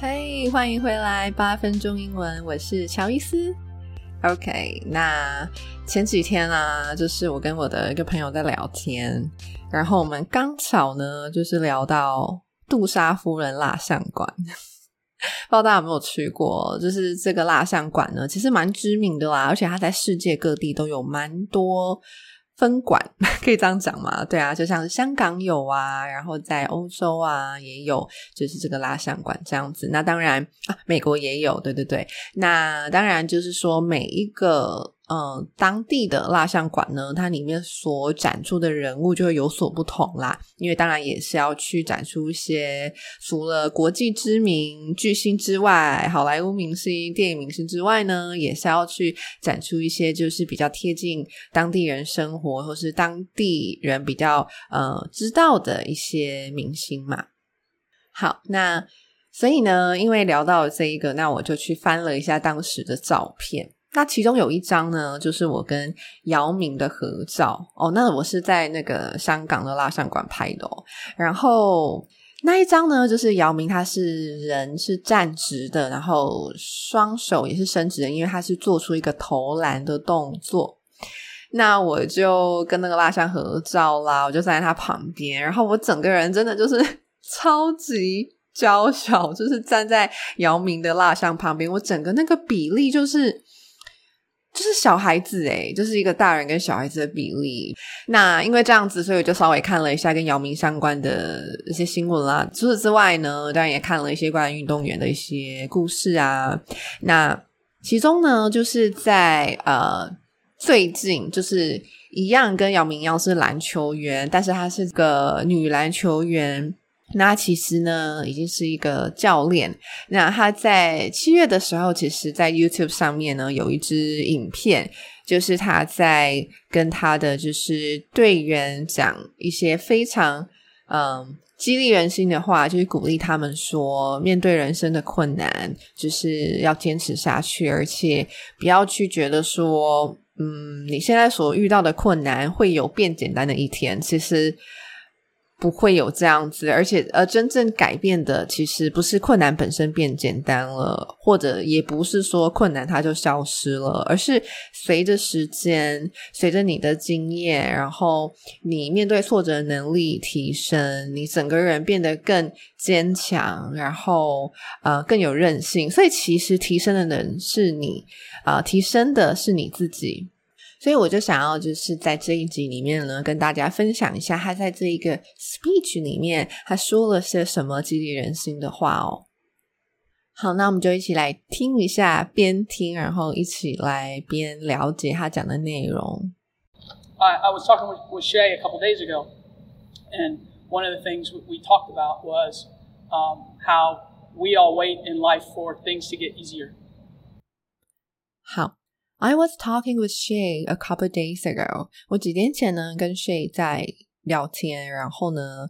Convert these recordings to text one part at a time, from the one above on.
嘿，欢迎回来，八分钟英文，我是乔伊斯。OK，那前几天啊，就是我跟我的一个朋友在聊天，然后我们刚巧呢，就是聊到杜莎夫人蜡像馆。不知道大家有没有去过？就是这个蜡像馆呢，其实蛮知名的啦，而且它在世界各地都有蛮多分管，可以这样讲吗？对啊，就像香港有啊，然后在欧洲啊也有，就是这个蜡像馆这样子。那当然啊，美国也有，对对对。那当然就是说每一个。嗯，当地的蜡像馆呢，它里面所展出的人物就会有所不同啦。因为当然也是要去展出一些除了国际知名巨星之外，好莱坞明星、电影明星之外呢，也是要去展出一些就是比较贴近当地人生活，或是当地人比较呃知道的一些明星嘛。好，那所以呢，因为聊到这一个，那我就去翻了一下当时的照片。那其中有一张呢，就是我跟姚明的合照哦。那我是在那个香港的蜡像馆拍的哦。然后那一张呢，就是姚明他是人是站直的，然后双手也是伸直的，因为他是做出一个投篮的动作。那我就跟那个蜡像合照啦，我就站在他旁边，然后我整个人真的就是 超级娇小，就是站在姚明的蜡像旁边，我整个那个比例就是。就是小孩子诶就是一个大人跟小孩子的比例。那因为这样子，所以我就稍微看了一下跟姚明相关的一些新闻啦。除此之外呢，当然也看了一些关于运动员的一些故事啊。那其中呢，就是在呃最近，就是一样跟姚明一样是篮球员，但是她是个女篮球员。那其实呢，已经是一个教练。那他在七月的时候，其实，在 YouTube 上面呢，有一支影片，就是他在跟他的就是队员讲一些非常嗯激励人心的话，就是鼓励他们说，面对人生的困难，就是要坚持下去，而且不要去觉得说，嗯，你现在所遇到的困难会有变简单的一天。其实。不会有这样子，而且呃，真正改变的其实不是困难本身变简单了，或者也不是说困难它就消失了，而是随着时间，随着你的经验，然后你面对挫折能力提升，你整个人变得更坚强，然后呃更有韧性。所以其实提升的人是你，啊，提升的是你自己。所以我就想要，就是在这一集里面呢，跟大家分享一下他在这一个 speech 里面他说了些什么激励人心的话哦。好，那我们就一起来听一下，边听然后一起来边了解他讲的内容。I I was talking with with Shay a couple days ago, and one of the things we talked about was um how we all wait in life for things to get easier. 好。I was talking with Shay a couple days ago。我几天前呢跟 Shay 在聊天，然后呢，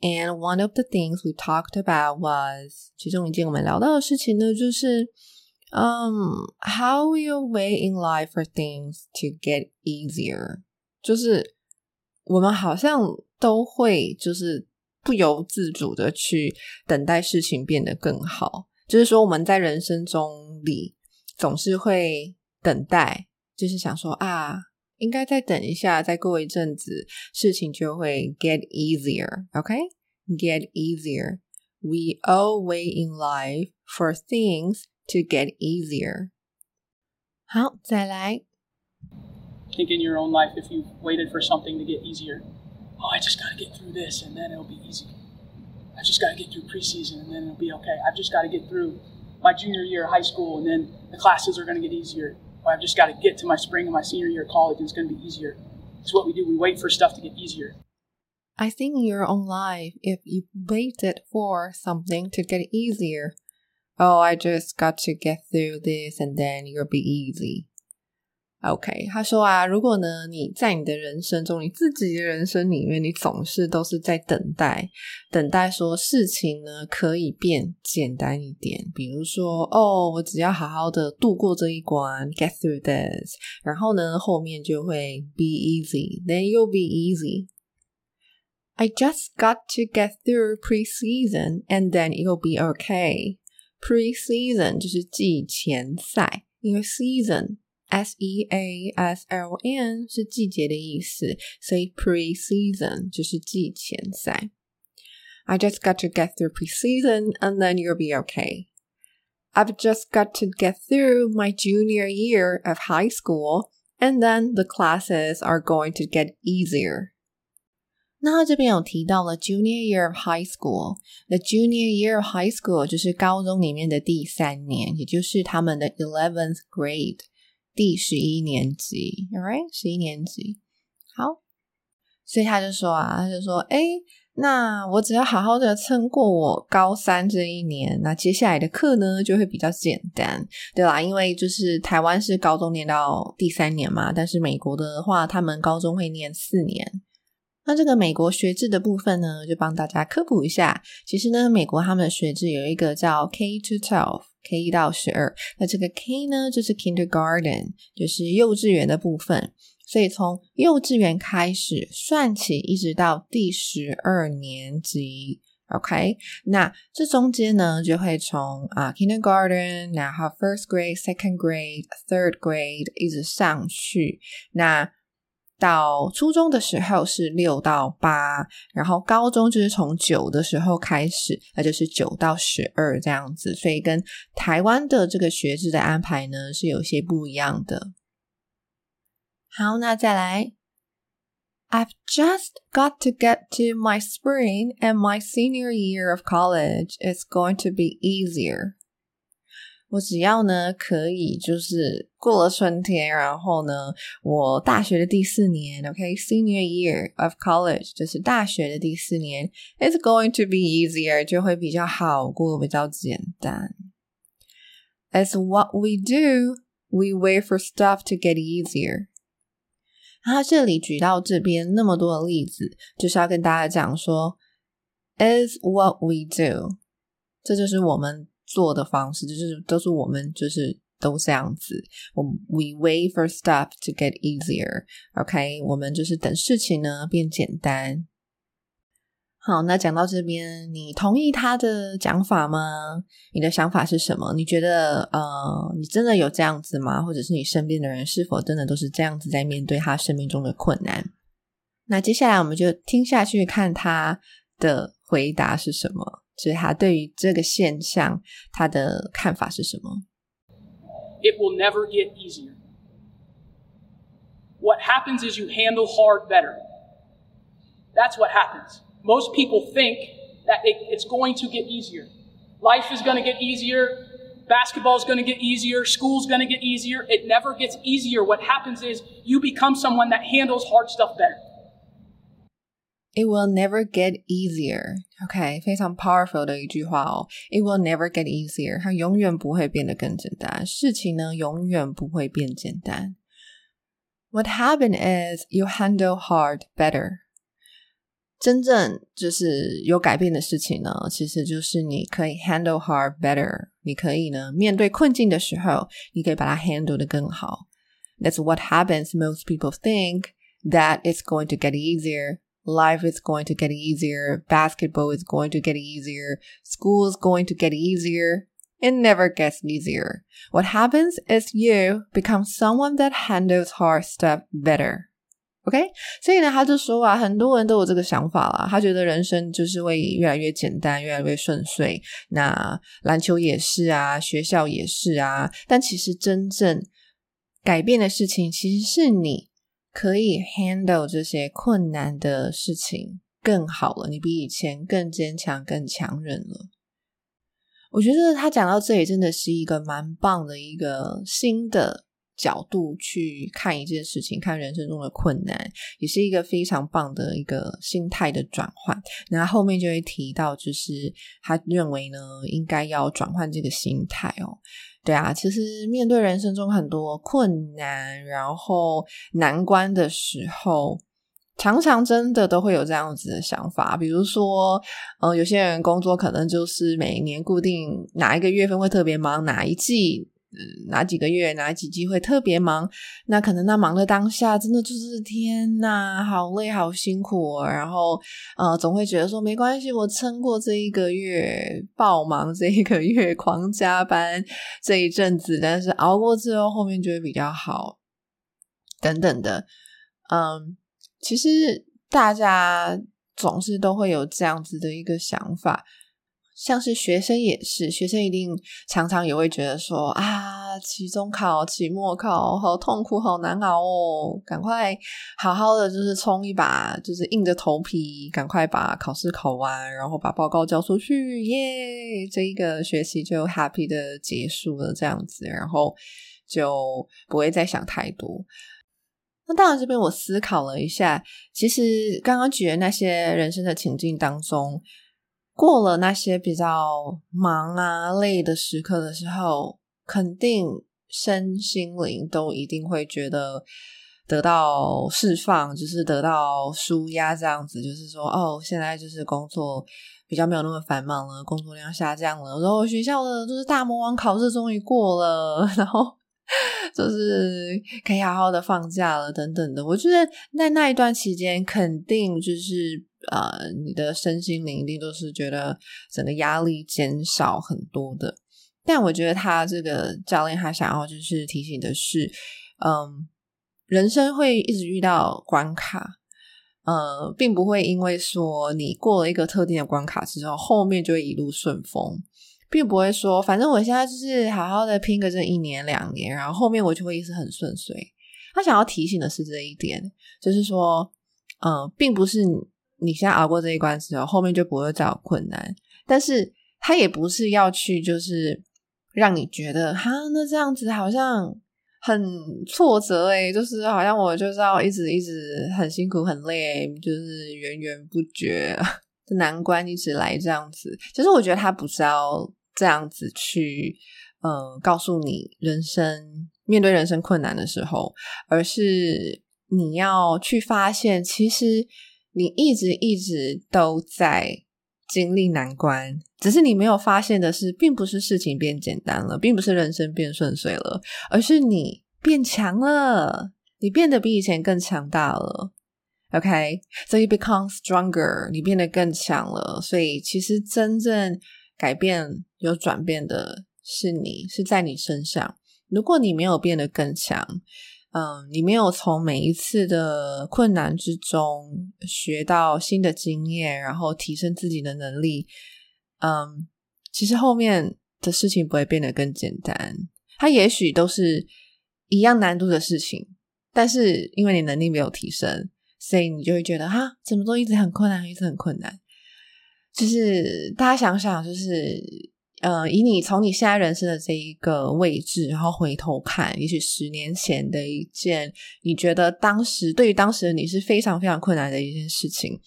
and one of the things we talked about was 其中一件我们聊到的事情呢，就是嗯、um,，how you wait in life for things to get easier，就是我们好像都会就是不由自主的去等待事情变得更好，就是说我们在人生中里总是会。 等待就是想说啊，应该再等一下，再过一阵子，事情就会 get easier。OK，get easier。We all wait in life for things to get easier。好，再来。Think in your own life if you've waited for something to get easier. Oh, I just got to get through this and then it'll be easy. I just got to get through preseason and then it'll be okay. I've just got to get through my junior year of high school and then the classes are going to get easier. I've just got to get to my spring and my senior year of college and it's going to be easier. It's what we do. We wait for stuff to get easier. I think in your own life, if you waited for something to get easier, oh, I just got to get through this and then it'll be easy. OK，他说啊，如果呢你在你的人生中，你自己的人生里面，你总是都是在等待，等待说事情呢可以变简单一点。比如说，哦，我只要好好的度过这一关，get through this，然后呢后面就会 be easy，then you'll be easy。I just got to get through preseason and then it'll be okay. Preseason 就是季前赛，因为 season S E A S L N 是季节的意思，所以 pre-season 就是季前赛。I just got to get through pre-season and then you'll be okay. I've just got to get through my junior year of high school and then the classes are going to get easier. 那这边有提到了 junior year of high school。The junior year of high school 就是高中里面的第三年，也就是他们的 eleventh grade。 第十一年级，right？十一年级，好，所以他就说啊，他就说，哎，那我只要好好的撑过我高三这一年，那接下来的课呢就会比较简单，对啦，因为就是台湾是高中念到第三年嘛，但是美国的话，他们高中会念四年。那这个美国学制的部分呢，就帮大家科普一下。其实呢，美国他们的学制有一个叫 K to twelve。K 一到十二，那这个 K 呢，就是 Kindergarten，就是幼稚园的部分。所以从幼稚园开始算起，一直到第十二年级，OK。那这中间呢，就会从啊 Kindergarten，然后 First Grade、Second Grade、Third Grade 一直上去。那到初中的时候是六到八，然后高中就是从九的时候开始，那就是九到十二这样子，所以跟台湾的这个学制的安排呢是有些不一样的。好，那再来，I've just got to get to my spring and my senior year of college. is going to be easier. 我只要呢可以，就是过了春天，然后呢，我大学的第四年，OK，senior year of college，就是大学的第四年，it's going to be easier，就会比较好过，比较简单。As what we do, we wait for stuff to get easier。他这里举到这边那么多的例子，就是要跟大家讲说，is what we do，这就是我们。 做的方式就是都是我们就是都这样子。我 we wait for stuff to get easier。OK，我们就是等事情呢变简单。好，那讲到这边，你同意他的讲法吗？你的想法是什么？你觉得呃，你真的有这样子吗？或者是你身边的人是否真的都是这样子在面对他生命中的困难？那接下来我们就听下去，看他的回答是什么。就是他对于这个现象，他的看法是什么？It will never get easier. What happens is you handle hard better. That's what happens. Most people think that it, it's going to get easier. Life is going to get easier. Basketball is going to get easier. School's going to get easier. It never gets easier. What happens is you become someone that handles hard stuff better. It will never get easier. OK，非常 powerful 的一句话哦。It will never get easier，它永远不会变得更简单。事情呢，永远不会变简单。What happened is you handle hard better。真正就是有改变的事情呢，其实就是你可以 handle hard better。你可以呢，面对困境的时候，你可以把它 handle 的更好。That's what happens. Most people think that it's going to get easier life is going to get easier, basketball is going to get easier, school is going to get easier. It never gets easier. What happens is you become someone that handles hard stuff better. OK，所以呢，他就说啊，很多人都有这个想法啦。他觉得人生就是会越来越简单，越来越顺遂。那篮球也是啊，学校也是啊。但其实真正改变的事情，其实是你 可以 handle 这些困难的事情更好了，你比以前更坚强、更强韧了。我觉得他讲到这里，真的是一个蛮棒的一个新的角度去看一件事情，看人生中的困难，也是一个非常棒的一个心态的转换。那后面就会提到，就是他认为呢，应该要转换这个心态哦。对啊，其实面对人生中很多困难，然后难关的时候。常常真的都会有这样子的想法，比如说，嗯，有些人工作可能就是每年固定哪一个月份会特别忙，哪一季，哪几个月哪几季会特别忙，那可能那忙的当下真的就是天呐，好累好辛苦，然后呃，总会觉得说没关系，我撑过这一个月爆忙，这一个月狂加班这一阵子，但是熬过之后，后面就会比较好，等等的，嗯。其实大家总是都会有这样子的一个想法，像是学生也是，学生一定常常也会觉得说啊，期中考、期末考好痛苦、好难熬哦，赶快好好的就是冲一把，就是硬着头皮赶快把考试考完，然后把报告交出去，耶，这一个学期就 happy 的结束了，这样子，然后就不会再想太多。那当然，这边我思考了一下，其实刚刚举的那些人生的情境当中，过了那些比较忙啊、累的时刻的时候，肯定身心灵都一定会觉得得到释放，就是得到舒压，这样子，就是说，哦，现在就是工作比较没有那么繁忙了，工作量下降了，然后学校的就是大魔王考试终于过了，然后。就是可以好好的放假了，等等的。我觉得在那一段期间，肯定就是呃，你的身心灵一定都是觉得整个压力减少很多的。但我觉得他这个教练他想要就是提醒的是，嗯，人生会一直遇到关卡，呃，并不会因为说你过了一个特定的关卡之后，后面就会一路顺风。并不会说，反正我现在就是好好的拼个这一年两年，然后后面我就会一直很顺遂。他想要提醒的是这一点，就是说，嗯，并不是你现在熬过这一关之后，后面就不会再有困难。但是他也不是要去，就是让你觉得，哈，那这样子好像很挫折诶，就是好像我就是要一直一直很辛苦很累，就是源源不绝的难关一直来这样子。其实我觉得他不是要。这样子去，呃，告诉你人生面对人生困难的时候，而是你要去发现，其实你一直一直都在经历难关，只是你没有发现的是，并不是事情变简单了，并不是人生变顺遂了，而是你变强了，你变得比以前更强大了。OK，so you become stronger，你变得更强了，所以其实真正。改变有转变的是你，是在你身上。如果你没有变得更强，嗯，你没有从每一次的困难之中学到新的经验，然后提升自己的能力，嗯，其实后面的事情不会变得更简单。它也许都是一样难度的事情，但是因为你能力没有提升，所以你就会觉得哈，怎么都一直很困难，一直很困难。就是大家想想，就是呃，以你从你现在人生的这一个位置，然后回头看，也许十年前的一件，你觉得当时对于当时的你是非常非常困难的一件事情。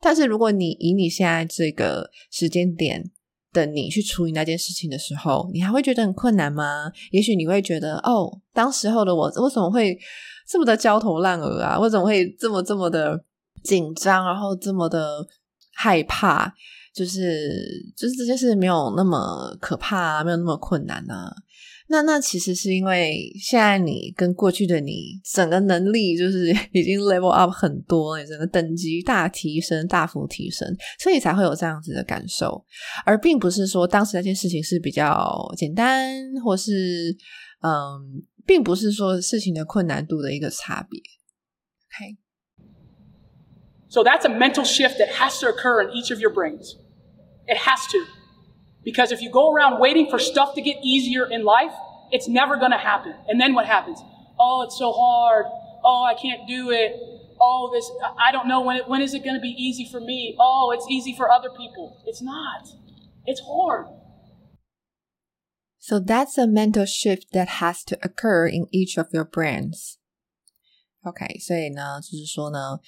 但是如果你以你现在这个时间点的你去处理那件事情的时候，你还会觉得很困难吗？也许你会觉得，哦，当时候的我为什么会这么的焦头烂额啊？为什么会这么这么的紧张，然后这么的？害怕，就是就是这件事没有那么可怕，没有那么困难啊。那那其实是因为现在你跟过去的你整个能力就是 已经 level up 很多，你整个等级大提升，大幅提升，所以才会有这样子的感受，而并不是说当时那件事情是比较简单，或是嗯，并不是说事情的困难度的一个差别。OK。So that's a mental shift that has to occur in each of your brains. It has to. Because if you go around waiting for stuff to get easier in life, it's never going to happen. And then what happens? Oh, it's so hard. Oh, I can't do it. oh, this, I don't know when, it, when is it going to be easy for me? Oh, it's easy for other people. It's not. It's hard. So that's a mental shift that has to occur in each of your brains. OK，所以呢，就是说呢，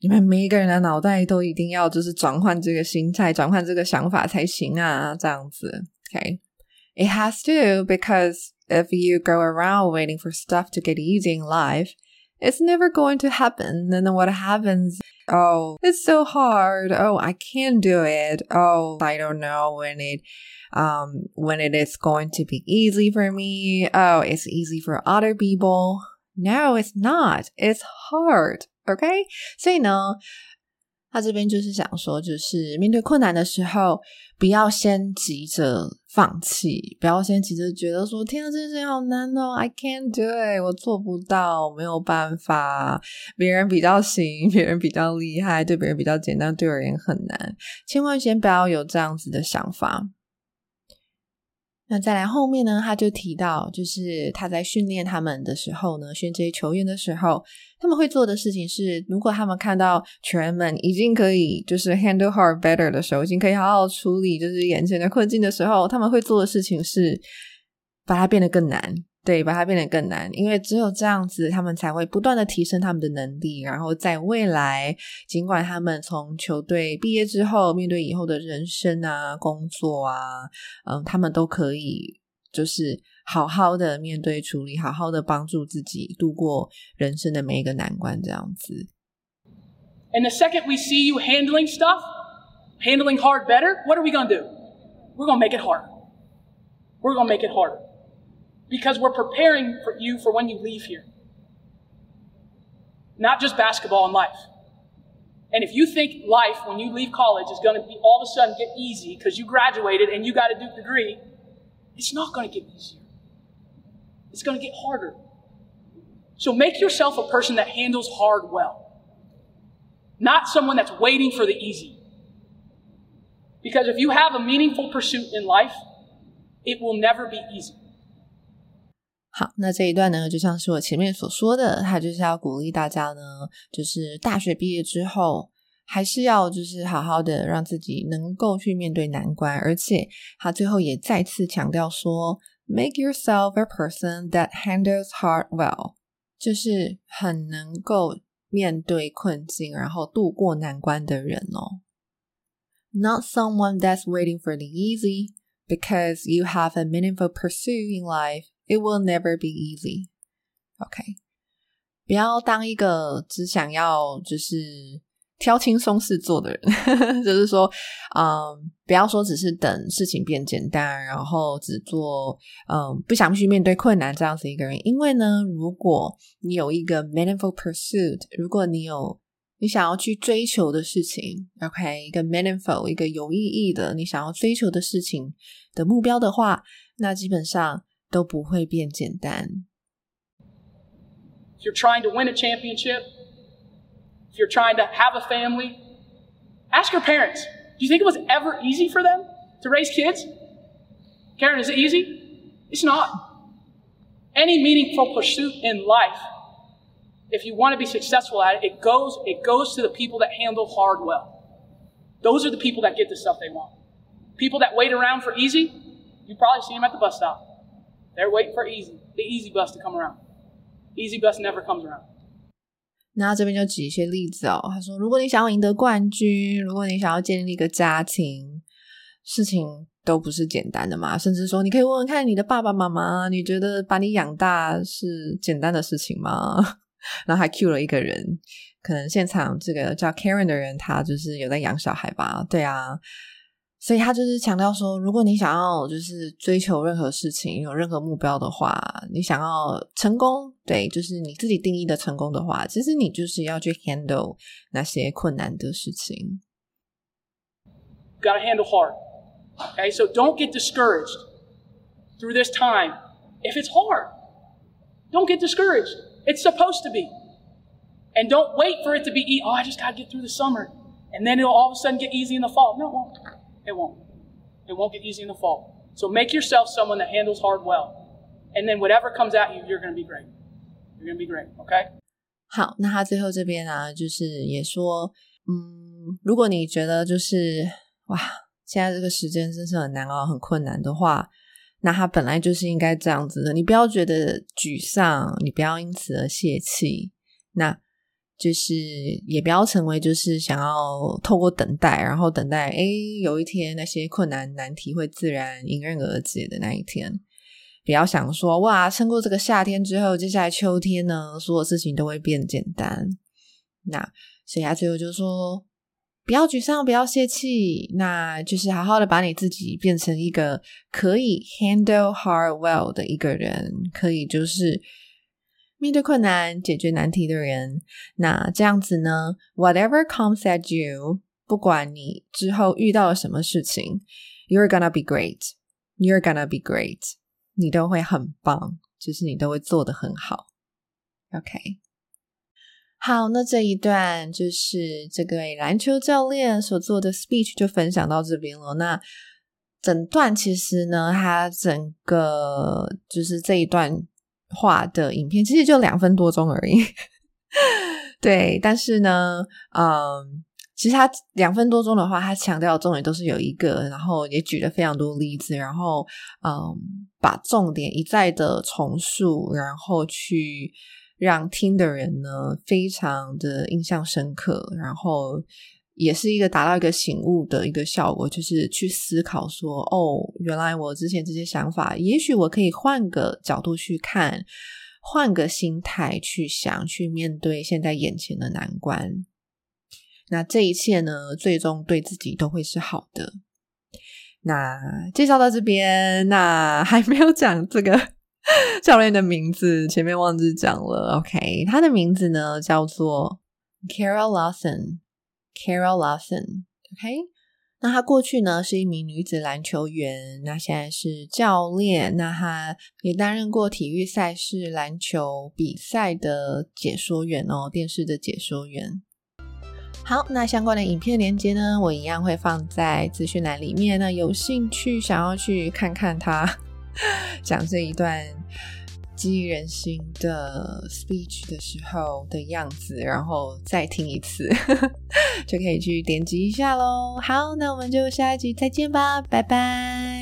你们每一个人的脑袋都一定要就是转换这个心态，转换这个想法才行啊，这样子。OK，it has to because if you go around waiting for stuff to get easy in life, it's never going to happen. And then what happens? Oh, it's so hard. Oh, I can't do it. Oh, I don't know when it um when it is going to be easy for me. Oh, it's easy for other people. No, it's not. It's hard. OK，所以呢，他这边就是想说，就是面对困难的时候，不要先急着放弃，不要先急着觉得说，天啊，这件事情好难哦，I can't do it，我做不到，没有办法，别人比较行，别人比较厉害，对别人比较简单，对我而言很难，千万先不要有这样子的想法。那再来后面呢，他就提到，就是他在训练他们的时候呢，训这些球员的时候，他们会做的事情是，如果他们看到球员们已经可以就是 handle hard better 的时候，已经可以好好处理就是眼前的困境的时候，他们会做的事情是把它变得更难。对，把它变得更难，因为只有这样子，他们才会不断的提升他们的能力，然后在未来，尽管他们从球队毕业之后，面对以后的人生啊、工作啊，嗯，他们都可以就是好好的面对、处理，好好的帮助自己度过人生的每一个难关，这样子。And the second we see you handling stuff, handling hard better, what are we gonna do? We're gonna make it hard. We're gonna make it harder. Because we're preparing for you for when you leave here. Not just basketball and life. And if you think life when you leave college is going to be all of a sudden get easy because you graduated and you got a Duke degree, it's not going to get easier. It's going to get harder. So make yourself a person that handles hard well, not someone that's waiting for the easy. Because if you have a meaningful pursuit in life, it will never be easy. 好，那这一段呢，就像是我前面所说的，他就是要鼓励大家呢，就是大学毕业之后，还是要就是好好的让自己能够去面对难关，而且他最后也再次强调说，make yourself a person that handles hard well，就是很能够面对困境，然后度过难关的人哦，not someone that's waiting for the easy because you have a meaningful pursuit in life。It will never be easy. OK，不要当一个只想要就是挑轻松事做的人，就是说，嗯，不要说只是等事情变简单，然后只做嗯不想去面对困难这样子一个人。因为呢，如果你有一个 meaningful pursuit，如果你有你想要去追求的事情，OK，一个 meaningful 一个有意义的你想要追求的事情的目标的话，那基本上。都不会变简单。If you're trying to win a championship, if you're trying to have a family, ask your parents. Do you think it was ever easy for them to raise kids? Karen, is it easy? It's not. Any meaningful pursuit in life, if you want to be successful at it, it goes, it goes to the people that handle hard well. Those are the people that get the stuff they want. People that wait around for easy, you probably see them at the bus stop. They're waiting for easy, the easy bus to come around. Easy bus never comes around. 那这边就举一些例子哦。他说，如果你想要赢得冠军，如果你想要建立一个家庭，事情都不是简单的嘛。甚至说，你可以问问看你的爸爸妈妈，你觉得把你养大是简单的事情吗？然后还 Q 了一个人，可能现场这个叫 Karen 的人，他就是有在养小孩吧？对啊。所以他就是强调说，如果你想要就是追求任何事情，有任何目标的话，你想要成功，对，就是你自己定义的成功的话，其实你就是要去 handle 那些困难的事情。Got to handle hard. Okay, so don't get discouraged through this time. If it's hard, don't get discouraged. It's supposed to be. And don't wait for it to be, oh, I just got to get through the summer. And then it'll all of a sudden get easy in the fall. No, it won't. It won't. It won't get easy in the fall. So make yourself someone that handles hard well. And then whatever comes at you, you're going to be great. You're going to be great, okay? 好，那他最后这边啊，就是也说，嗯，如果你觉得就是哇，现在这个时间真是很难熬、很困难的话，那他本来就是应该这样子的。你不要觉得沮丧，你不要因此而泄气，那就是也不要成为就是想要透过等待，然后等待，诶，有一天那些困难难题会自然迎刃而解的那一天。不要想说哇，撑过这个夏天之后，接下来秋天呢，所有事情都会变简单。那所以他最后就说，不要沮丧，不要泄气，那就是好好的把你自己变成一个可以 handle hard well 的一个人，可以就是面对困难、解决难题的人。那这样子呢，whatever comes at you，不管你之后遇到了什么事情，you're gonna be great，you're gonna be great。你都会很棒，就是你都会做的很好。OK，好，那这一段就是这个篮球教练所做的 speech 就分享到这边了。那整段其实呢，它整个就是这一段话的影片，其实就两分多钟而已。对，但是呢，嗯。其实他两分多钟的话，他强调的重点都是有一个，然后也举了非常多例子，然后嗯，把重点一再的重述，然后去让听的人呢非常的印象深刻，然后也是一个达到一个醒悟的一个效果，就是去思考说，哦，原来我之前这些想法，也许我可以换个角度去看，换个心态去想，去面对现在眼前的难关。那这一切呢，最终对自己都会是好的。那介绍到这边，那还没有讲这个 教练的名字，前面忘记讲了。OK，他的名字呢叫做 Carol Lawson。Carol Lawson。OK，那他过去呢是一名女子篮球员，那现在是教练。那他也担任过体育赛事篮球比赛的解说员哦，电视的解说员。好，那相关的影片连接呢，我一样会放在资讯栏里面。那有兴趣想要去看看他 讲这一段激励人心的 speech 的时候的样子，然后再听一次，就可以去点击一下喽。好，那我们就下一集再见吧，拜拜。